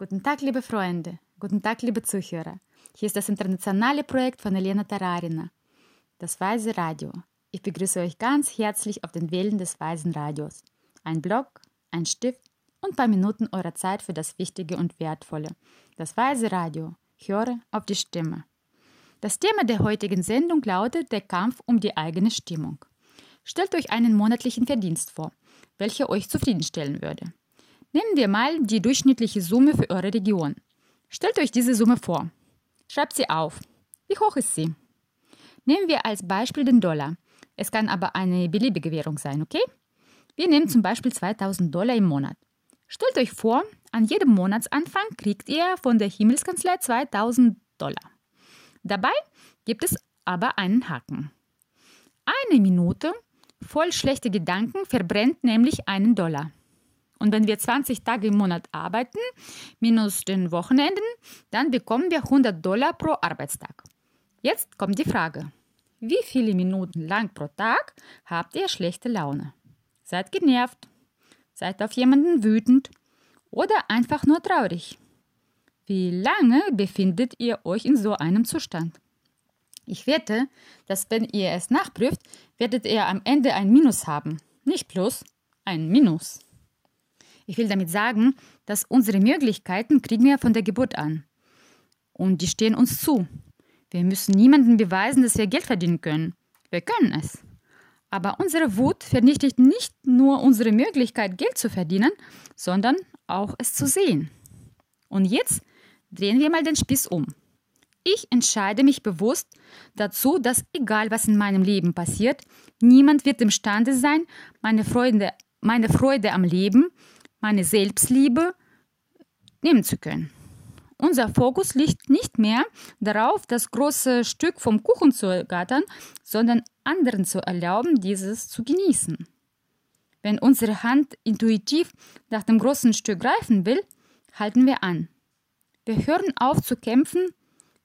Guten Tag, liebe Freunde. Guten Tag, liebe Zuhörer. Hier ist das internationale Projekt von Elena Tararina, das Weise Radio. Ich begrüße euch ganz herzlich auf den Wellen des Weisen Radios. Ein Blog, ein Stift und ein paar Minuten eurer Zeit für das Wichtige und Wertvolle. Das Weise Radio. Höre auf die Stimme. Das Thema der heutigen Sendung lautet der Kampf um die eigene Stimmung. Stellt euch einen monatlichen Verdienst vor, welcher euch zufriedenstellen würde. Nehmen wir mal die durchschnittliche Summe für eure Region. Stellt euch diese Summe vor. Schreibt sie auf. Wie hoch ist sie? Nehmen wir als Beispiel den Dollar. Es kann aber eine beliebige Währung sein, okay? Wir nehmen zum Beispiel 2000 Dollar im Monat. Stellt euch vor, an jedem Monatsanfang kriegt ihr von der Himmelskanzlei 2000 Dollar. Dabei gibt es aber einen Haken. Eine Minute voll schlechter Gedanken verbrennt nämlich einen Dollar. Und wenn wir 20 Tage im Monat arbeiten, minus den Wochenenden, dann bekommen wir 100 Dollar pro Arbeitstag. Jetzt kommt die Frage. Wie viele Minuten lang pro Tag habt ihr schlechte Laune? Seid genervt? Seid auf jemanden wütend? Oder einfach nur traurig? Wie lange befindet ihr euch in so einem Zustand? Ich wette, dass wenn ihr es nachprüft, werdet ihr am Ende ein Minus haben. Nicht plus, ein Minus. Ich will damit sagen, dass unsere Möglichkeiten kriegen wir von der Geburt an. Und die stehen uns zu. Wir müssen niemandem beweisen, dass wir Geld verdienen können. Wir können es. Aber unsere Wut vernichtet nicht nur unsere Möglichkeit, Geld zu verdienen, sondern auch es zu sehen. Und jetzt drehen wir mal den Spieß um. Ich entscheide mich bewusst dazu, dass egal was in meinem Leben passiert, niemand wird imstande sein, meine Freude, meine Freude am Leben, meine Selbstliebe nehmen zu können. Unser Fokus liegt nicht mehr darauf, das große Stück vom Kuchen zu ergattern, sondern anderen zu erlauben, dieses zu genießen. Wenn unsere Hand intuitiv nach dem großen Stück greifen will, halten wir an. Wir hören auf zu kämpfen,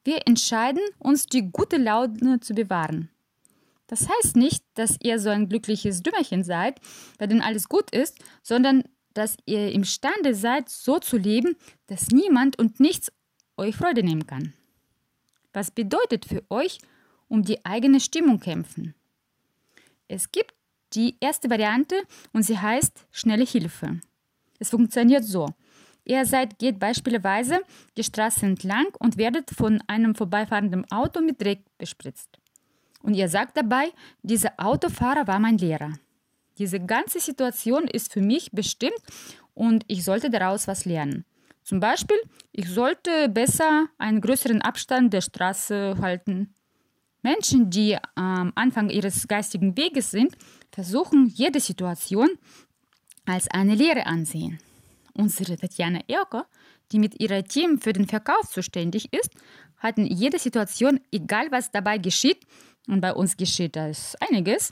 wir entscheiden, uns die gute Laune zu bewahren. Das heißt nicht, dass ihr so ein glückliches Dümmerchen seid, bei dem alles gut ist, sondern dass ihr imstande seid, so zu leben, dass niemand und nichts euch Freude nehmen kann. Was bedeutet für euch um die eigene Stimmung kämpfen? Es gibt die erste Variante und sie heißt schnelle Hilfe. Es funktioniert so. Ihr seid, geht beispielsweise die Straße entlang und werdet von einem vorbeifahrenden Auto mit Dreck bespritzt. Und ihr sagt dabei, dieser Autofahrer war mein Lehrer. Diese ganze Situation ist für mich bestimmt und ich sollte daraus was lernen. Zum Beispiel, ich sollte besser einen größeren Abstand der Straße halten. Menschen, die am Anfang ihres geistigen Weges sind, versuchen jede Situation als eine Lehre ansehen. Unsere Tatjana Erker, die mit ihrem Team für den Verkauf zuständig ist, hat in jeder Situation, egal was dabei geschieht, und bei uns geschieht das einiges,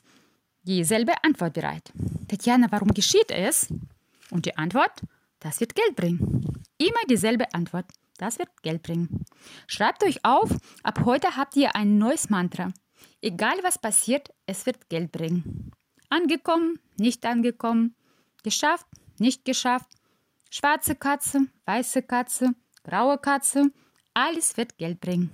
dieselbe Antwort bereit. Tatjana, warum geschieht es? Und die Antwort, das wird Geld bringen. Immer dieselbe Antwort, das wird Geld bringen. Schreibt euch auf, ab heute habt ihr ein neues Mantra. Egal was passiert, es wird Geld bringen. Angekommen, nicht angekommen, geschafft, nicht geschafft, schwarze Katze, weiße Katze, graue Katze, alles wird Geld bringen.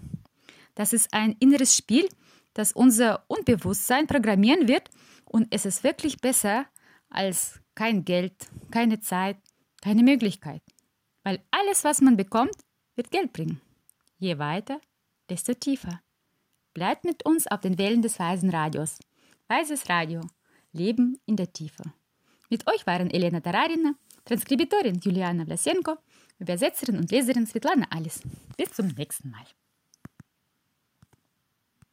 Das ist ein inneres Spiel, das unser Unbewusstsein programmieren wird und es ist wirklich besser als kein Geld, keine Zeit, keine Möglichkeit. Weil alles, was man bekommt, wird Geld bringen. Je weiter, desto tiefer. Bleibt mit uns auf den Wellen des Weisen Radios. Weises Radio. Leben in der Tiefe. Mit euch waren Elena Tararina, Transkribitorin Juliana Vlasenko, Übersetzerin und Leserin Svetlana Alice. Bis zum nächsten Mal.